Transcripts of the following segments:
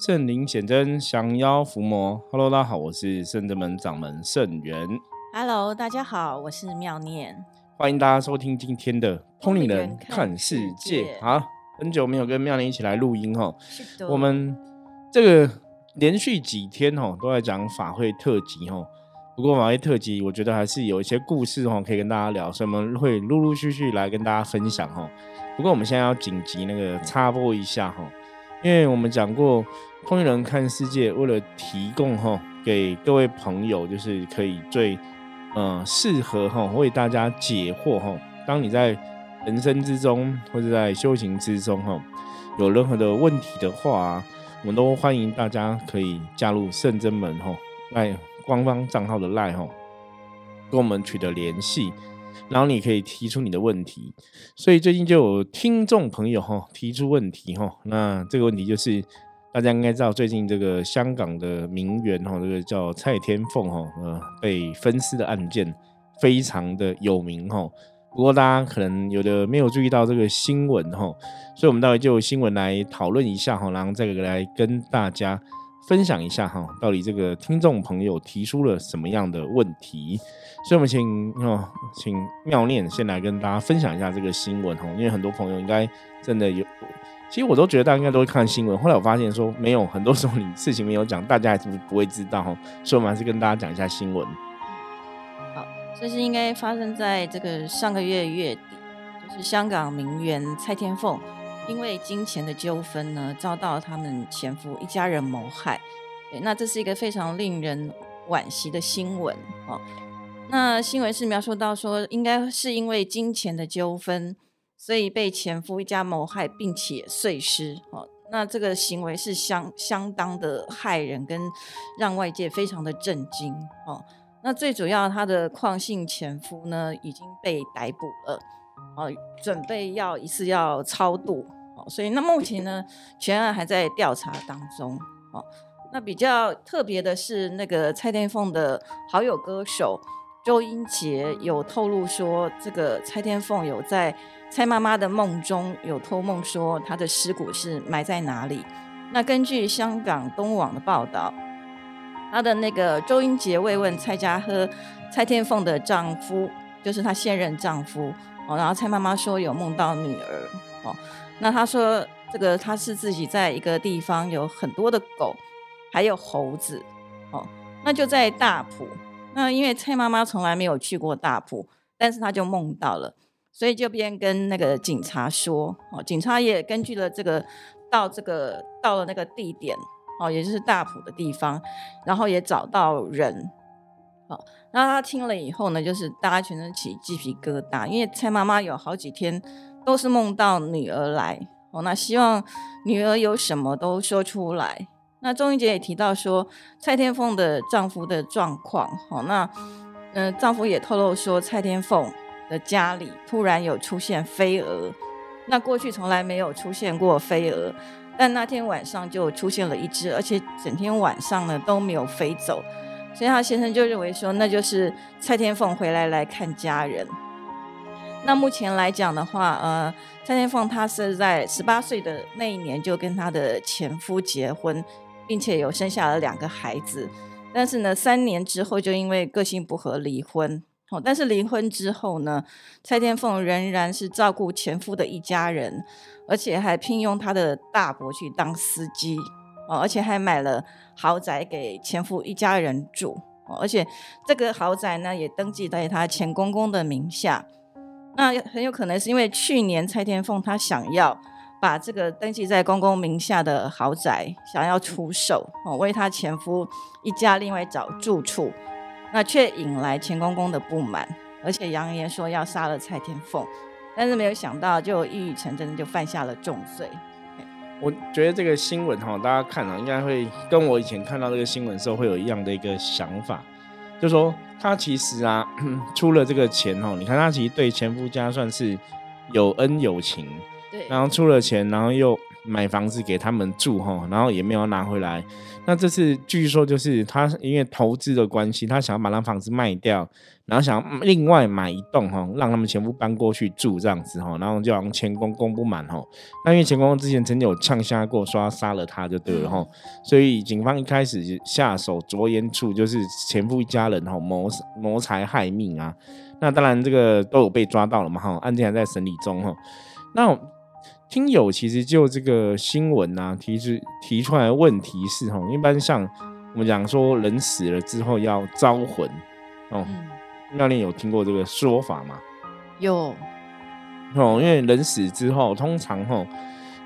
圣灵显真，降妖伏魔。Hello，大家好，我是圣真门掌门圣元。Hello，大家好，我是妙念。欢迎大家收听今天的《通灵人看世界》。好，很久没有跟妙念一起来录音哈。我们这个连续几天哈都在讲法会特辑哈。不过法会特辑，我觉得还是有一些故事哈可以跟大家聊，所以我们会陆陆续续来跟大家分享哈。不过我们现在要紧急那个插播一下哈。因为我们讲过，通灵人看世界，为了提供哈给各位朋友，就是可以最嗯适合哈为大家解惑哈。当你在人生之中或者在修行之中哈有任何的问题的话，我们都欢迎大家可以加入圣真门哈赖官方账号的赖哈，跟我们取得联系。然后你可以提出你的问题，所以最近就有听众朋友哈提出问题哈，那这个问题就是大家应该知道，最近这个香港的名媛哈，这个叫蔡天凤哈，呃，被分尸的案件非常的有名哈。不过大家可能有的没有注意到这个新闻哈，所以我们待会就新闻来讨论一下哈，然后再来跟大家分享一下哈，到底这个听众朋友提出了什么样的问题。所以，我们请哦，请妙念先来跟大家分享一下这个新闻哦，因为很多朋友应该真的有，其实我都觉得大家应该都会看新闻。后来我发现说，没有，很多时候你事情没有讲，大家还是不会知道哈。所以，我们还是跟大家讲一下新闻。好，这是应该发生在这个上个月月底，就是香港名媛蔡天凤因为金钱的纠纷呢，遭到他们前夫一家人谋害。对，那这是一个非常令人惋惜的新闻哦。那新闻是描述到说，应该是因为金钱的纠纷，所以被前夫一家谋害，并且碎尸。哦，那这个行为是相相当的害人，跟让外界非常的震惊。哦，那最主要他的矿姓前夫呢已经被逮捕了，哦，准备要一次要超度。哦，所以那目前呢，全案还在调查当中。哦，那比较特别的是，那个蔡天凤的好友歌手。周英杰有透露说，这个蔡天凤有在蔡妈妈的梦中有托梦说，她的尸骨是埋在哪里。那根据香港东网的报道，她的那个周英杰慰问蔡家和蔡天凤的丈夫，就是她现任丈夫哦。然后蔡妈妈说有梦到女儿哦。那她说这个她是自己在一个地方有很多的狗，还有猴子哦。那就在大埔。那因为蔡妈妈从来没有去过大埔，但是她就梦到了，所以就边跟那个警察说，哦，警察也根据了这个到这个到了那个地点，哦，也就是大埔的地方，然后也找到人，好，那他听了以后呢，就是大家全身起鸡皮疙瘩，因为蔡妈妈有好几天都是梦到女儿来，哦，那希望女儿有什么都说出来。那钟英杰也提到说，蔡天凤的丈夫的状况，好，那嗯，丈夫也透露说，蔡天凤的家里突然有出现飞蛾，那过去从来没有出现过飞蛾，但那天晚上就出现了一只，而且整天晚上呢都没有飞走，所以他先生就认为说，那就是蔡天凤回来来看家人。那目前来讲的话，呃，蔡天凤她是在十八岁的那一年就跟她的前夫结婚。并且有生下了两个孩子，但是呢，三年之后就因为个性不合离婚。哦，但是离婚之后呢，蔡天凤仍然是照顾前夫的一家人，而且还聘用他的大伯去当司机。哦，而且还买了豪宅给前夫一家人住。而且这个豪宅呢也登记在他前公公的名下。那很有可能是因为去年蔡天凤她想要。把这个登记在公公名下的豪宅想要出售哦，为她前夫一家另外找住处，那却引来前公公的不满，而且扬言说要杀了蔡天凤，但是没有想到就一语成真，就犯下了重罪。我觉得这个新闻哈，大家看了应该会跟我以前看到这个新闻时候会有一样的一个想法，就说他其实啊 出了这个钱哦，你看他其实对前夫家算是有恩有情。对，然后出了钱，然后又买房子给他们住哈，然后也没有拿回来。那这次据说就是他因为投资的关系，他想要把那房子卖掉，然后想要另外买一栋哈，让他们全部搬过去住这样子哈，然后就让前公公不满哈。那因为前公公之前曾经有呛下过，说要杀了他就对了哈，所以警方一开始下手着眼处就是前夫一家人哈谋谋财害命啊。那当然这个都有被抓到了嘛哈，案件还在审理中哈。那。听友其实就这个新闻啊，提出提出来的问题是哈，一般像我们讲说人死了之后要招魂哦，妙念有听过这个说法吗？有哦，因为人死之后，通常哈，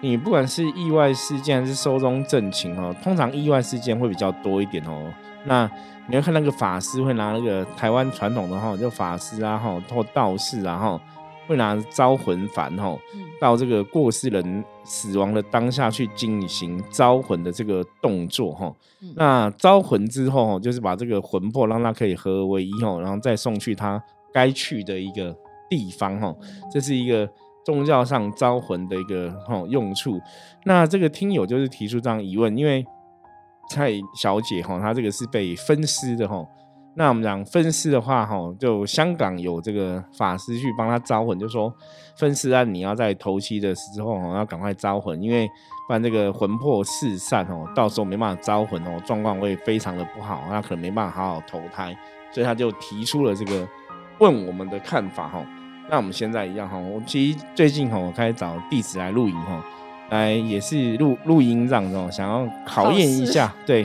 你不管是意外事件还是寿终正寝哦，通常意外事件会比较多一点哦。那你要看那个法师会拿那个台湾传统的哈，就法师啊哈，或道士啊哈。会拿招魂幡哈，到这个过世人死亡的当下去进行招魂的这个动作哈。那招魂之后，就是把这个魂魄让它可以合而为一哈，然后再送去他该去的一个地方哈。这是一个宗教上招魂的一个哈用处。那这个听友就是提出这样疑问，因为蔡小姐哈，她这个是被分尸的哈。那我们讲分尸的话，哈，就香港有这个法师去帮他招魂，就说分尸案你要在头七的时候哦，要赶快招魂，因为不然这个魂魄四散哦，到时候没办法招魂哦，状况会非常的不好，那可能没办法好好投胎，所以他就提出了这个问我们的看法哈。那我们现在一样哈，我其实最近哈，我开始找弟子来露营哈，来也是录录音这样子，想要考验一下，对。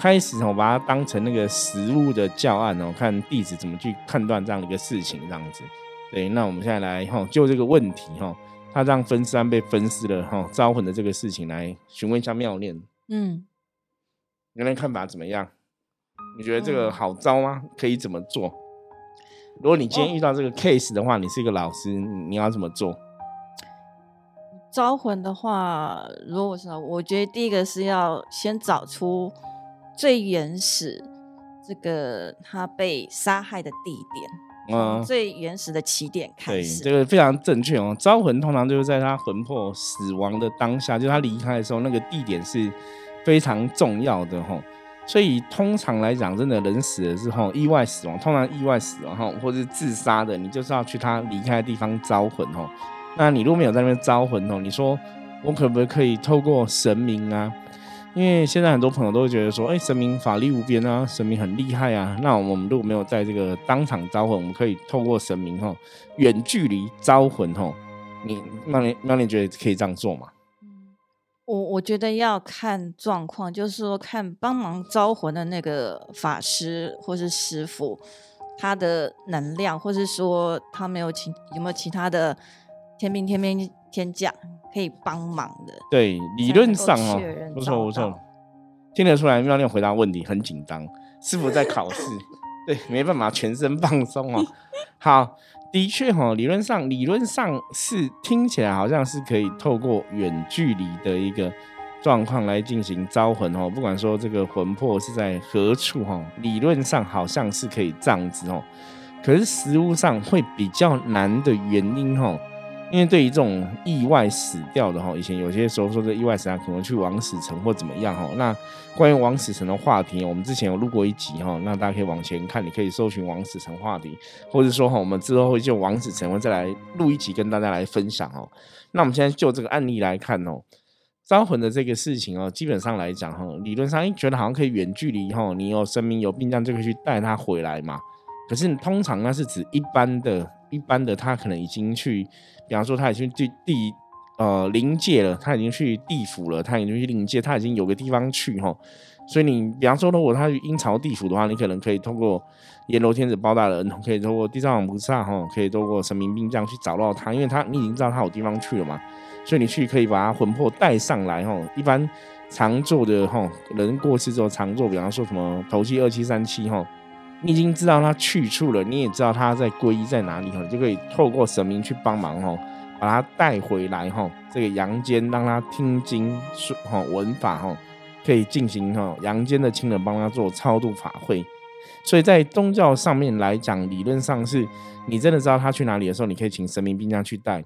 开始我把它当成那个实物的教案哦，看弟子怎么去判断这样的一个事情，这样子。对，那我们现在来哈，就这个问题哈，他让分尸被分尸了哈，招魂的这个事情来询问一下妙念。嗯，你的看法怎么样？你觉得这个好招吗？可以怎么做？如果你今天遇到这个 case 的话，你是一个老师，你要怎么做？招魂的话，如果是我觉得第一个是要先找出。最原始这个他被杀害的地点，嗯，最原始的起点开始，这个非常正确哦。招魂通常就是在他魂魄死亡的当下，就是他离开的时候，那个地点是非常重要的哈。所以通常来讲，真的人死了之后，意外死亡，通常意外死亡哈，或者是自杀的，你就是要去他离开的地方招魂哦。那你如果没有在那边招魂哦，你说我可不可以透过神明啊？因为现在很多朋友都会觉得说，哎，神明法力无边啊，神明很厉害啊。那我们如果没有在这个当场招魂，我们可以透过神明哈，远距离招魂吼。你那你那你觉得可以这样做吗？我我觉得要看状况，就是说看帮忙招魂的那个法师或是师傅，他的能量，或是说他没有其有没有其他的天兵天兵天将。可以帮忙的，对，理论上哦，不错不错，听得出来妙念回答问题很紧张，师傅在考试，对，没办法全身放松哦。好，的确哈，理论上理论上是听起来好像是可以透过远距离的一个状况来进行招魂哦，不管说这个魂魄是在何处哈，理论上好像是可以这样子哦，可是实物上会比较难的原因哈。因为对于这种意外死掉的哈，以前有些时候说这意外死啊，可能去王死城或怎么样哈。那关于王死城的话题，我们之前有录过一集哈，那大家可以往前看，你可以搜寻王死城话题，或者说哈，我们之后会就王死城会再来录一集跟大家来分享哦。那我们现在就这个案例来看哦，招魂的这个事情哦，基本上来讲哈，理论上觉得好像可以远距离哈，你有生命有病这样就可以去带他回来嘛。可是通常那是指一般的、一般的，他可能已经去。比方说，他已经去地呃临界了，他已经去地府了，他已经去临界，他已经有个地方去哈。所以你比方说，如果他去阴曹地府的话，你可能可以通过阎罗天子包大人，可以通过地藏王菩萨哈，可以通过神明兵将去找到他，因为他你已经知道他有地方去了嘛。所以你去可以把他魂魄带上来哈。一般常做的哈，人过世之后常做，比方说什么头七二七三七哈。你已经知道他去处了，你也知道他在皈依在哪里哈，就可以透过神明去帮忙哈，把他带回来哈，这个阳间让他听经说哈闻法哈，可以进行哈阳间的亲人帮他做超度法会。所以在宗教上面来讲，理论上是你真的知道他去哪里的时候，你可以请神明兵将去带。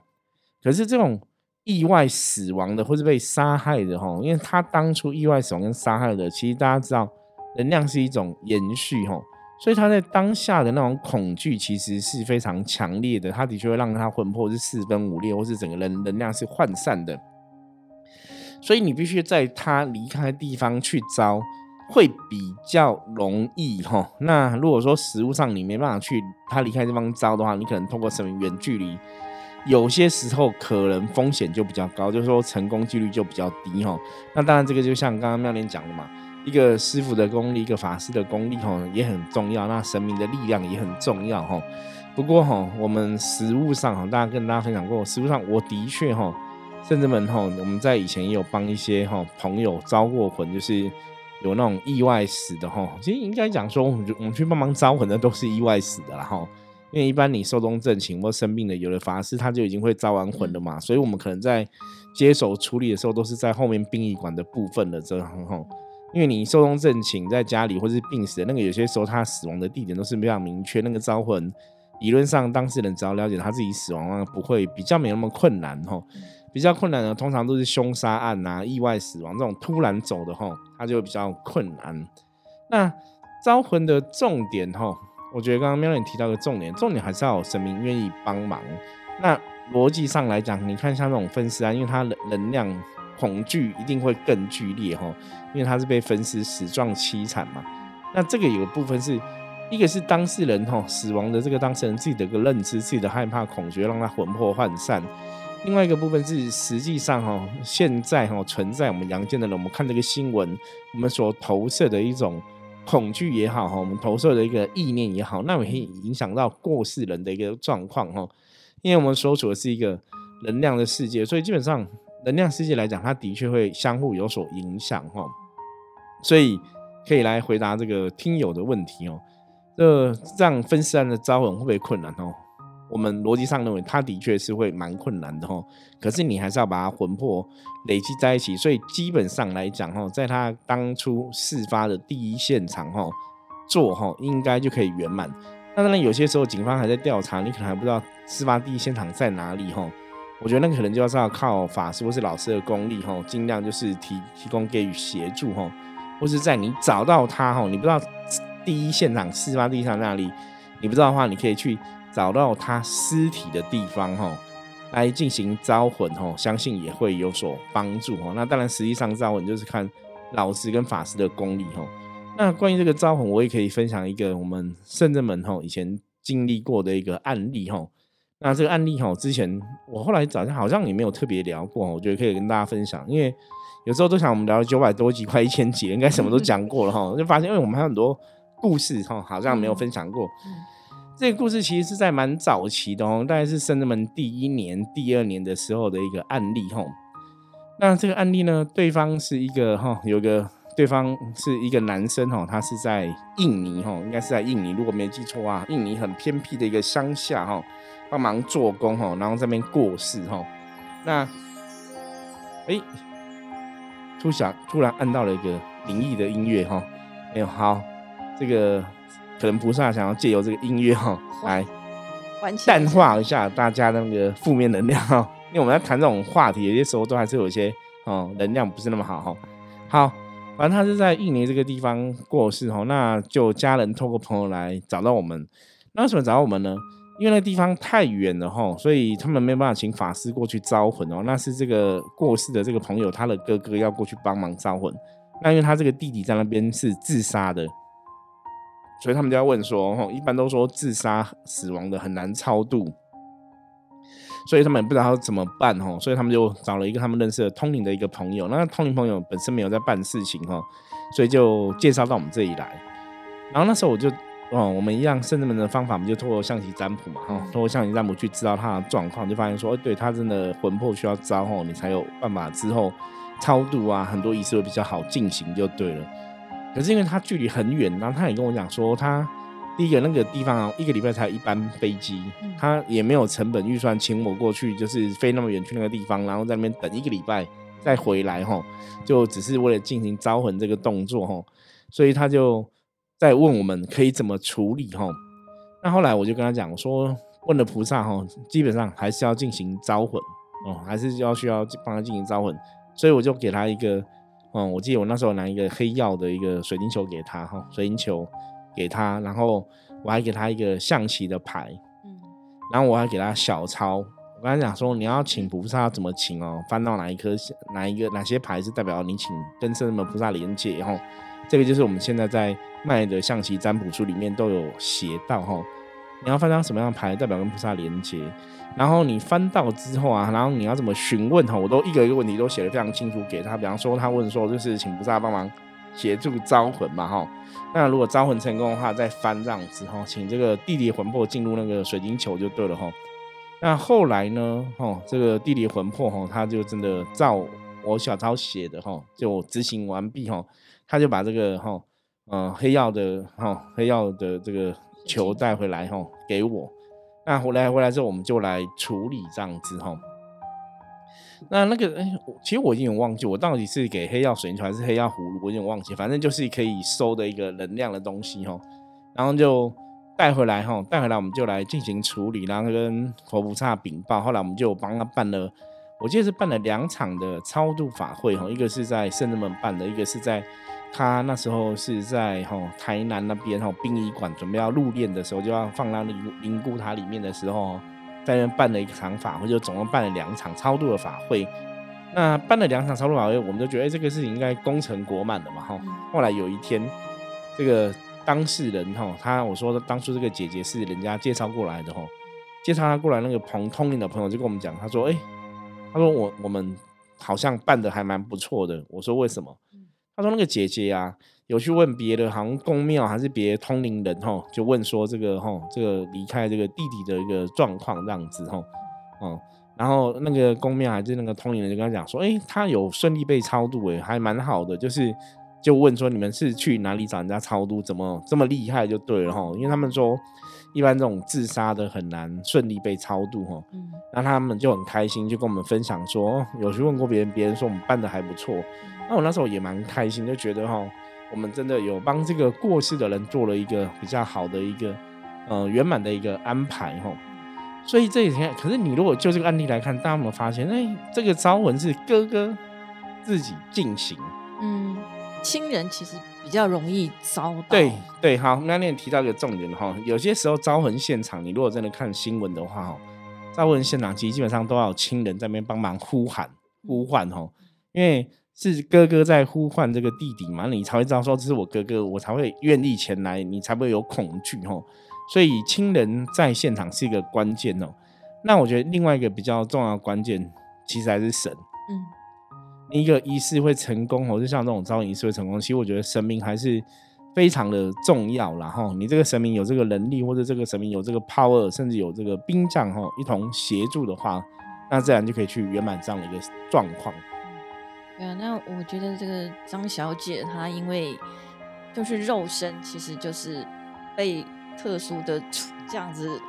可是这种意外死亡的或是被杀害的哈，因为他当初意外死亡跟杀害的，其实大家知道，能量是一种延续哈，所以他在当下的那种恐惧其实是非常强烈的，他的确会让他魂魄是四分五裂，或是整个人能量是涣散的，所以你必须在他离开地方去招，会比较容易哈。那如果说食物上你没办法去他离开地方招的话，你可能通过什么远距离。有些时候可能风险就比较高，就是说成功几率就比较低哈。那当然，这个就像刚刚妙莲讲的嘛，一个师傅的功力，一个法师的功力哈也很重要，那神明的力量也很重要哈。不过哈，我们实物上哈，大家跟大家分享过，实物上我的确哈，甚至们哈，我们在以前也有帮一些哈朋友招过魂，就是有那种意外死的哈。其实应该讲说，我们我们去帮忙招魂的都是意外死的啦哈。因为一般你寿终正寝或生病的，有的法师他就已经会招完魂了嘛，所以我们可能在接手处理的时候，都是在后面殡仪馆的部分的这样哈。因为你寿终正寝在家里或是病死的那个，有些时候他死亡的地点都是非常明确，那个招魂理论上当事人只要了解他自己死亡，不会比较没那么困难哈。比较困难的通常都是凶杀案啊、意外死亡这种突然走的哈，他就比较困难。那招魂的重点哈。我觉得刚刚喵你提到的重点，重点还是要有神明愿意帮忙。那逻辑上来讲，你看像那种分尸案，因为它能能量恐惧一定会更剧烈哈，因为它是被分尸死状凄惨嘛。那这个有部分是一个是当事人哈死亡的这个当事人自己的一个认知，自己的害怕恐惧让他魂魄涣散。另外一个部分是实际上哈现在哈存在我们阳间的人，我们看这个新闻，我们所投射的一种。恐惧也好哈，我们投射的一个意念也好，那也会影响到过世人的一个状况哈。因为我们所处的是一个能量的世界，所以基本上能量世界来讲，它的确会相互有所影响哈。所以可以来回答这个听友的问题哦。这这样分尸案的招魂会不会困难哦？我们逻辑上认为，它的确是会蛮困难的哈。可是你还是要把它魂魄累积在一起，所以基本上来讲哈，在他当初事发的第一现场哈做哈，应该就可以圆满。当然有些时候警方还在调查，你可能还不知道事发第一现场在哪里哈。我觉得那可能就是要靠法师或是老师的功力哈，尽量就是提提供给予协助哈，或是在你找到他哈，你不知道第一现场事发地上那里，你不知道的话，你可以去。找到他尸体的地方，哈，来进行招魂，哈，相信也会有所帮助，哈。那当然，实际上招魂就是看老师跟法师的功力，哈。那关于这个招魂，我也可以分享一个我们圣人门，哈，以前经历过的一个案例，哈。那这个案例，哈，之前我后来早上好像也没有特别聊过，我觉得可以跟大家分享，因为有时候都想我们聊了九百多集，快一千集，应该什么都讲过了，哈。就发现，因为我们还有很多故事，哈，好像没有分享过。这个故事其实是在蛮早期的哦，大概是圣人们第一年、第二年的时候的一个案例哈。那这个案例呢，对方是一个哈，有个对方是一个男生哈，他是在印尼哈，应该是在印尼，如果没记错啊，印尼很偏僻的一个乡下哈，帮忙做工哈，然后这边过世哈。那哎，突想突然按到了一个灵异的音乐哈，没有好这个。可能菩萨想要借由这个音乐哈，来淡化一下大家那个负面能量哈，因为我们在谈这种话题，有些时候都还是有一些哦能量不是那么好哈。好，反正他是在印尼这个地方过世哈，那就家人透过朋友来找到我们。那为什么找到我们呢？因为那地方太远了哈，所以他们没有办法请法师过去招魂哦。那是这个过世的这个朋友他的哥哥要过去帮忙招魂。那因为他这个弟弟在那边是自杀的。所以他们就要问说：“哈，一般都说自杀死亡的很难超度，所以他们也不知道怎么办，哈，所以他们就找了一个他们认识的通灵的一个朋友。那通灵朋友本身没有在办事情，哈，所以就介绍到我们这里来。然后那时候我就，哦，我们一样圣人们的方法，我们就透过象棋占卜嘛，哈，透过象棋占卜去知道他的状况，就发现说，哎，对他真的魂魄需要招，吼，你才有办法之后超度啊，很多仪式会比较好进行，就对了。”可是因为他距离很远，然后他也跟我讲说，他第一个那个地方啊，一个礼拜才一班飞机，他也没有成本预算请我过去，就是飞那么远去那个地方，然后在那边等一个礼拜再回来哈，就只是为了进行招魂这个动作哈，所以他就在问我们可以怎么处理哈。那后来我就跟他讲说，问了菩萨哈，基本上还是要进行招魂，哦，还是要需要帮他进行招魂，所以我就给他一个，嗯，我记得我那时候拿一个黑曜的一个水晶球给他哈，水晶球给他，然后我还给他一个象棋的牌，嗯，然后我还给他小抄，我跟他讲说你要请菩萨怎么请哦，翻到哪一颗哪一个哪些牌是代表你请跟圣门菩萨连接，然后这个就是我们现在在卖的象棋占卜书里面都有写到哈。你要翻张什么样的牌，代表跟菩萨连接？然后你翻到之后啊，然后你要怎么询问哈？我都一个一个问题都写的非常清楚给他。比方说，他问说，就是请菩萨帮忙协助招魂嘛哈。那如果招魂成功的话，再翻这样子哈，请这个弟弟魂魄进入那个水晶球就对了哈。那后来呢，哈，这个地理魂魄哈，他就真的照我小抄写的哈，就执行完毕哈，他就把这个哈，呃，黑曜的哈，黑曜的这个。球带回来哈，给我。那回来回来之后，我们就来处理这样子哈。那那个哎，其实我已经有忘记，我到底是给黑曜水晶球还是黑曜葫芦，我有点忘记。反正就是可以收的一个能量的东西哈。然后就带回来哈，带回来我们就来进行处理，然后跟佛菩萨禀报。后来我们就帮他办了，我记得是办了两场的超度法会哈，一个是在圣人门办的，一个是在。他那时候是在哈台南那边哈殡仪馆准备要入殓的时候，就要放到灵灵骨塔里面的时候，在那办了一场法会，就总共办了两场超度的法会。那办了两场超度法会，我们就觉得这个事情应该功成国满了嘛哈。后来有一天，这个当事人哈，他我说当初这个姐姐是人家介绍过来的哈，介绍他过来那个朋通灵的朋友就跟我们讲，他说哎，他说我我们好像办的还蛮不错的。我说为什么？他说：“那个姐姐啊，有去问别的，好像公庙还是别通灵人哈，就问说这个哈，这个离开这个弟弟的一个状况这样子哈，嗯，然后那个公庙还是那个通灵人就跟他讲说，哎，他有顺利被超度，哎，还蛮好的，就是就问说你们是去哪里找人家超度，怎么这么厉害就对了哈，因为他们说。”一般这种自杀的很难顺利被超度哈，那他们就很开心，就跟我们分享说，有去问过别人，别人说我们办的还不错。那我那时候也蛮开心，就觉得哈，我们真的有帮这个过世的人做了一个比较好的一个呃圆满的一个安排哈。所以这几天，可是你如果就这个案例来看，大家有没有发现，哎，这个招魂是哥哥自己进行，嗯，亲人其实。比较容易遭到。对对，好，那你提到一个重点哈，有些时候招魂现场，你如果真的看新闻的话哈，招魂现场其实基本上都要有亲人在那边帮忙呼喊呼唤哈，因为是哥哥在呼唤这个弟弟嘛，你才会知道说这是我哥哥，我才会愿意前来，你才不会有恐惧哈。所以亲人在现场是一个关键哦。那我觉得另外一个比较重要的关键，其实还是神，嗯。一个仪式会成功，或者像这种招仪式会成功，其实我觉得神明还是非常的重要。然后你这个神明有这个能力，或者这个神明有这个 power，甚至有这个兵将哈一同协助的话，那自然就可以去圆满这样的一个状况。对啊，那我觉得这个张小姐她因为就是肉身，其实就是被特殊的这样子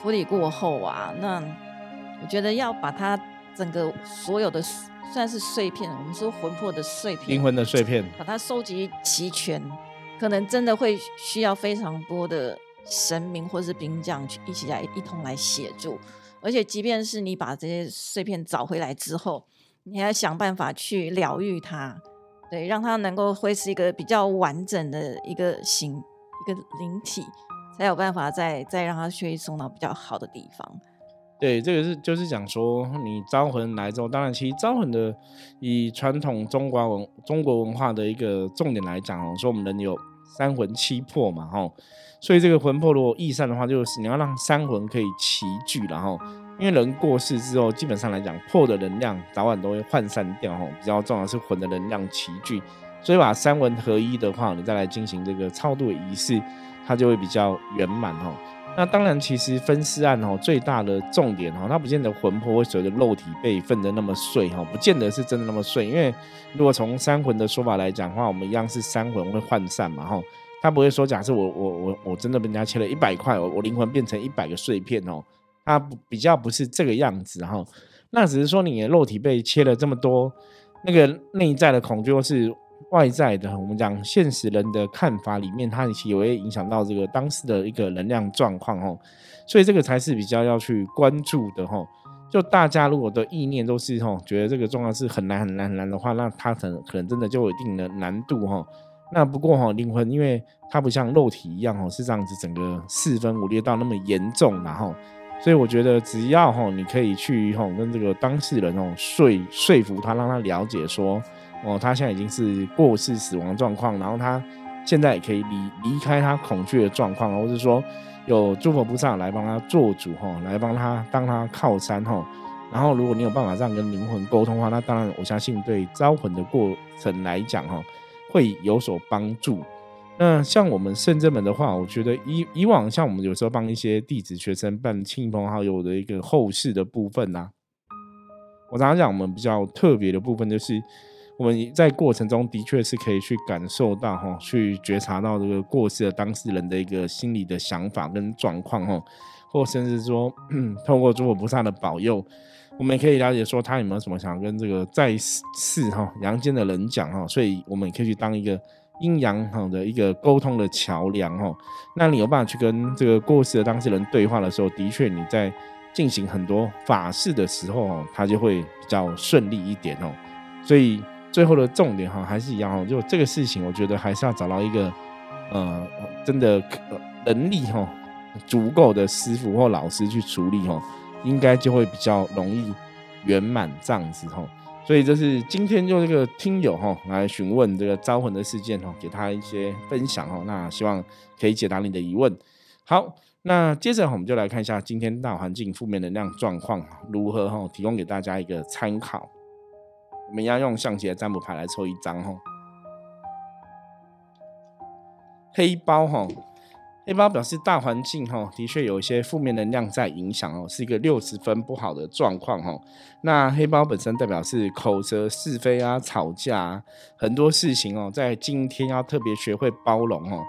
处理过后啊，那我觉得要把她整个所有的。算是碎片，我们说魂魄的碎片，灵魂的碎片，把它收集齐全，可能真的会需要非常多的神明或是兵将去一起来一同来协助。而且，即便是你把这些碎片找回来之后，你还要想办法去疗愈它，对，让它能够会是一个比较完整的一个形一个灵体，才有办法再再让它去送到比较好的地方。对，这个是就是讲说，你招魂来之后，当然其实招魂的以传统中国文中国文化的一个重点来讲哦，说我们人有三魂七魄嘛，吼，所以这个魂魄如果易散的话，就是你要让三魂可以齐聚，然后因为人过世之后，基本上来讲，魄的能量早晚都会涣散掉，吼，比较重要是魂的能量齐聚，所以把三魂合一的话，你再来进行这个超度仪式，它就会比较圆满，吼。那当然，其实分尸案哦，最大的重点哈，它不见得魂魄会随着肉体被分得那么碎哈，不见得是真的那么碎。因为如果从三魂的说法来讲的话，我们一样是三魂会涣散嘛哈，他不会说假设我我我我真的被人家切了一百块，我我灵魂变成一百个碎片哦，它比较不是这个样子哈。那只是说你的肉体被切了这么多，那个内在的恐惧或是。外在的，我们讲现实人的看法里面，它也会影响到这个当时的一个能量状况哦，所以这个才是比较要去关注的哈。就大家如果的意念都是吼，觉得这个状况是很难很难很难的话，那他可能可能真的就有一定的难度哈。那不过哈，灵魂因为它不像肉体一样哦，是这样子整个四分五裂到那么严重，然后，所以我觉得只要哈，你可以去吼跟这个当事人哦说说服他，让他了解说哦，他现在已经是过世死亡状况，然后他现在也可以离离开他恐惧的状况，或者说。有诸佛菩萨来帮他做主哈，来帮他当他靠山哈。然后，如果你有办法这样跟灵魂沟通的话，那当然我相信对招魂的过程来讲哈，会有所帮助。那像我们圣真门的话，我觉得以以往像我们有时候帮一些弟子学生办亲朋好友的一个后事的部分呐，我常常讲我们比较特别的部分就是。我们在过程中的确是可以去感受到哈，去觉察到这个过世的当事人的一个心理的想法跟状况哈，或甚至说 透过诸佛菩萨的保佑，我们也可以了解说他有没有什么想要跟这个在世哈阳间的人讲哈，所以我们也可以去当一个阴阳哈的一个沟通的桥梁哈。那你有办法去跟这个过世的当事人对话的时候，的确你在进行很多法事的时候哦，他就会比较顺利一点哦，所以。最后的重点哈，还是一样哈，就这个事情，我觉得还是要找到一个，呃，真的能力哈足够的师傅或老师去处理哈，应该就会比较容易圆满这样子哈。所以这是今天就这个听友哈来询问这个招魂的事件哈，给他一些分享哈，那希望可以解答你的疑问。好，那接着我们就来看一下今天大环境负面能量状况如何哈，提供给大家一个参考。我们要用象棋的占卜牌来抽一张哈，黑包哈，黑包表示大环境哈，的确有一些负面能量在影响哦，是一个六十分不好的状况哈。那黑包本身代表是口舌是非啊，吵架很多事情哦，在今天要特别学会包容哦。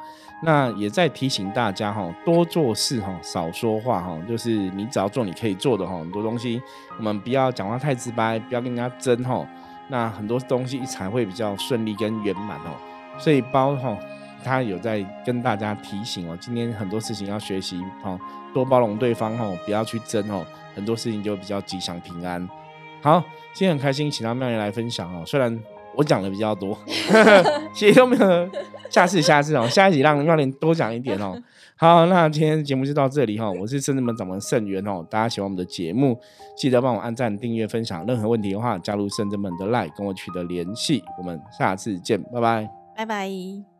那也在提醒大家哈，多做事哈，少说话哈，就是你只要做你可以做的哈，很多东西我们不要讲话太直白，不要跟人家争哈。那很多东西才会比较顺利跟圆满哦，所以包哈，他有在跟大家提醒哦，今天很多事情要学习哦，多包容对方哦，不要去争哦，很多事情就比较吉祥平安。好，今天很开心，请到妙莲来分享哦，虽然我讲的比较多，其实都没有，下次下次哦，下一集让妙莲多讲一点哦。好，那今天节目就到这里哈。我是圣智门掌门圣元哦。大家喜欢我们的节目，记得帮我按赞、订阅、分享。任何问题的话，加入圣智门的 Line 跟我取得联系。我们下次见，拜拜，拜拜。